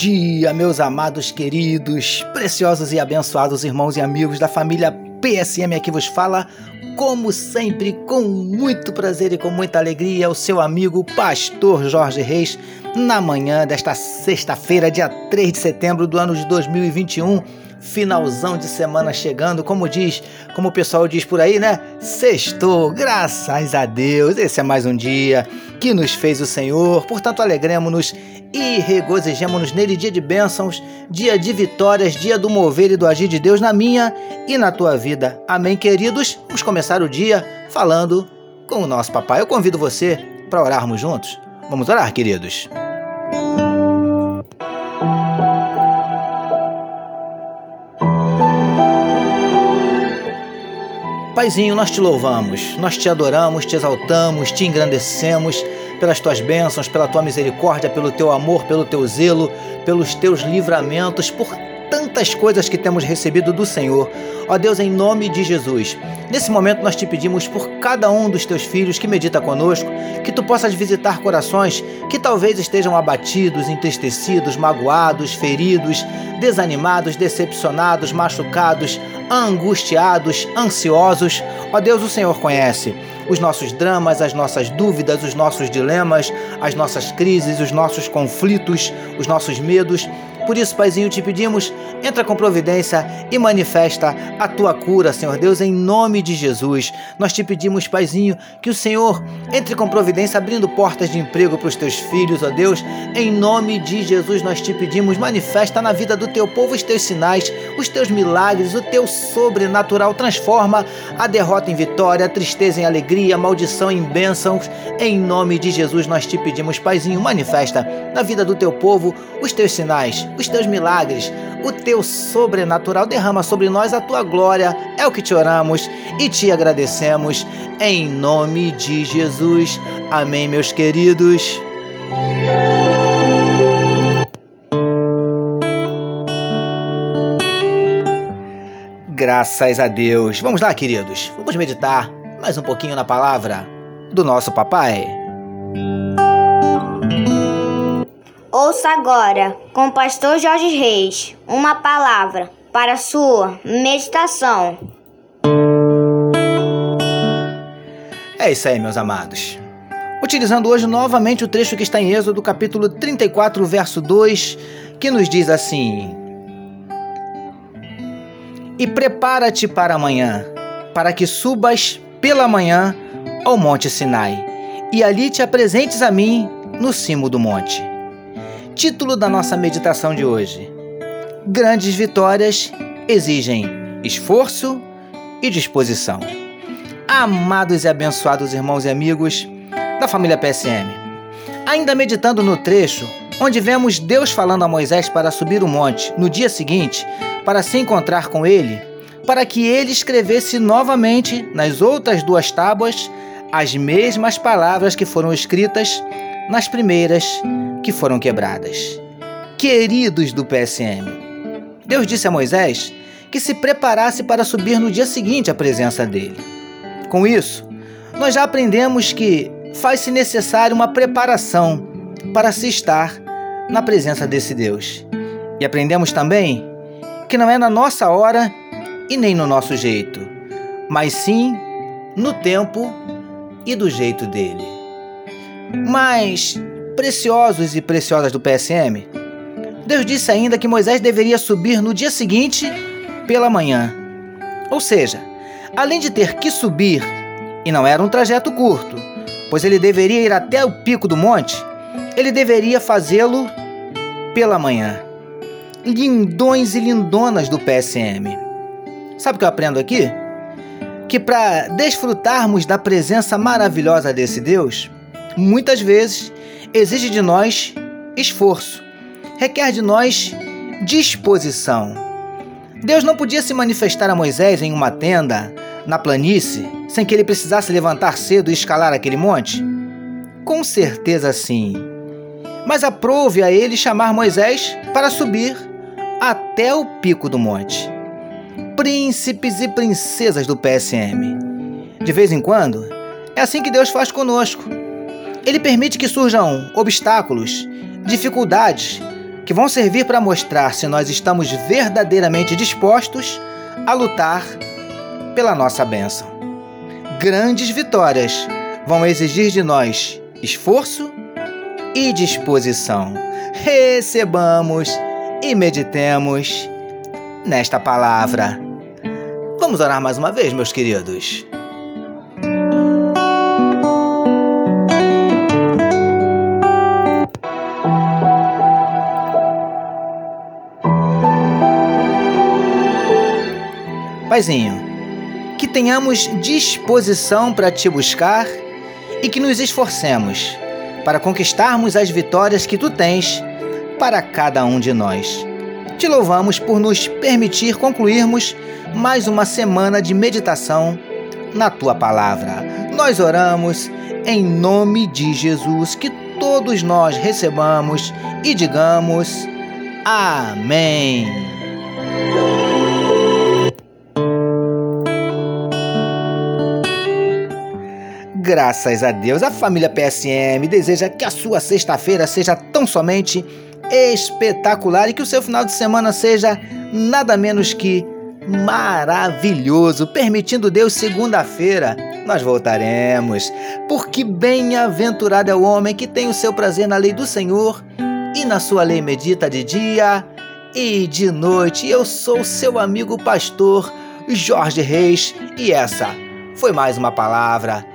dia, meus amados, queridos, preciosos e abençoados irmãos e amigos da família PSM aqui vos fala, como sempre, com muito prazer e com muita alegria, o seu amigo Pastor Jorge Reis, na manhã desta sexta-feira, dia 3 de setembro do ano de 2021 finalzão de semana chegando, como diz, como o pessoal diz por aí, né? Sextou, graças a Deus. Esse é mais um dia que nos fez o Senhor. Portanto, alegremos-nos e regozijemos-nos nele, dia de bênçãos, dia de vitórias, dia do mover e do agir de Deus na minha e na tua vida. Amém, queridos? Vamos começar o dia falando com o nosso papai. Eu convido você para orarmos juntos. Vamos orar, queridos. Paizinho, nós te louvamos, nós te adoramos, te exaltamos, te engrandecemos pelas tuas bênçãos, pela tua misericórdia, pelo teu amor, pelo teu zelo, pelos teus livramentos, por tantas coisas que temos recebido do Senhor. Ó Deus, em nome de Jesus, nesse momento nós te pedimos por cada um dos teus filhos que medita conosco, que tu possas visitar corações que talvez estejam abatidos, entristecidos, magoados, feridos, desanimados, decepcionados, machucados, angustiados, ansiosos. Ó Deus, o Senhor conhece os nossos dramas, as nossas dúvidas, os nossos dilemas, as nossas crises, os nossos conflitos, os nossos medos. Por isso, Paizinho, te pedimos, entra com providência e manifesta a tua cura, Senhor Deus, em nome de Jesus. Nós te pedimos, Paizinho, que o Senhor entre com providência, abrindo portas de emprego para os teus filhos, ó Deus. Em nome de Jesus, nós te pedimos, manifesta na vida do teu povo os teus sinais, os teus milagres, o teu sobrenatural. Transforma a derrota em vitória, a tristeza em alegria, a maldição em bênçãos. Em nome de Jesus, nós te pedimos, Paizinho, manifesta na vida do teu povo os teus sinais, os teus milagres, o teu sobrenatural. Derrama sobre nós a tua glória. É o que te oramos e te agradecemos. Em nome de Jesus. Amém, meus queridos. Graças a Deus. Vamos lá, queridos. Vamos meditar mais um pouquinho na palavra do nosso papai. Ouça agora, com o pastor Jorge Reis, uma palavra para sua meditação. É isso aí, meus amados. Utilizando hoje novamente o trecho que está em Êxodo, capítulo 34, verso 2, que nos diz assim: E prepara-te para amanhã, para que subas pela manhã ao monte Sinai, e ali te apresentes a mim no cimo do monte título da nossa meditação de hoje. Grandes vitórias exigem esforço e disposição. Amados e abençoados irmãos e amigos da família PSM, ainda meditando no trecho onde vemos Deus falando a Moisés para subir o monte no dia seguinte para se encontrar com ele, para que ele escrevesse novamente nas outras duas tábuas as mesmas palavras que foram escritas nas primeiras que foram quebradas. Queridos do PSM, Deus disse a Moisés que se preparasse para subir no dia seguinte à presença dele. Com isso, nós já aprendemos que faz-se necessário uma preparação para se estar na presença desse Deus. E aprendemos também que não é na nossa hora e nem no nosso jeito, mas sim no tempo e do jeito dele. Mas preciosos e preciosas do PSM, Deus disse ainda que Moisés deveria subir no dia seguinte pela manhã. Ou seja, além de ter que subir, e não era um trajeto curto, pois ele deveria ir até o pico do monte, ele deveria fazê-lo pela manhã. Lindões e lindonas do PSM. Sabe o que eu aprendo aqui? Que para desfrutarmos da presença maravilhosa desse Deus, muitas vezes exige de nós esforço, requer de nós disposição. Deus não podia se manifestar a Moisés em uma tenda, na planície, sem que ele precisasse levantar cedo e escalar aquele monte? Com certeza sim. Mas aprove a ele chamar Moisés para subir até o pico do monte. Príncipes e princesas do PSM. De vez em quando, é assim que Deus faz conosco ele permite que surjam obstáculos, dificuldades que vão servir para mostrar se nós estamos verdadeiramente dispostos a lutar pela nossa bênção. Grandes vitórias vão exigir de nós esforço e disposição. Recebamos e meditemos nesta palavra. Vamos orar mais uma vez, meus queridos. Paizinho, que tenhamos disposição para te buscar e que nos esforcemos para conquistarmos as vitórias que tu tens para cada um de nós. Te louvamos por nos permitir concluirmos mais uma semana de meditação na tua palavra. Nós oramos em nome de Jesus, que todos nós recebamos e digamos Amém. Graças a Deus, a família PSM deseja que a sua sexta-feira seja tão somente espetacular e que o seu final de semana seja nada menos que maravilhoso. Permitindo Deus, segunda-feira nós voltaremos. Porque bem-aventurado é o homem que tem o seu prazer na lei do Senhor e na sua lei medita de dia e de noite. Eu sou seu amigo pastor Jorge Reis e essa foi mais uma palavra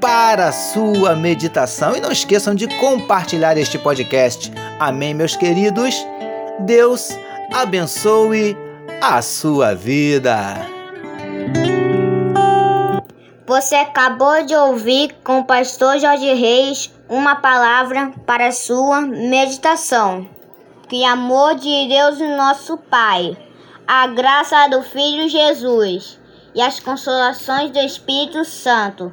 para a sua meditação. E não esqueçam de compartilhar este podcast. Amém, meus queridos? Deus abençoe a sua vida. Você acabou de ouvir com o pastor Jorge Reis uma palavra para a sua meditação. Que amor de Deus, nosso Pai, a graça do Filho Jesus e as consolações do Espírito Santo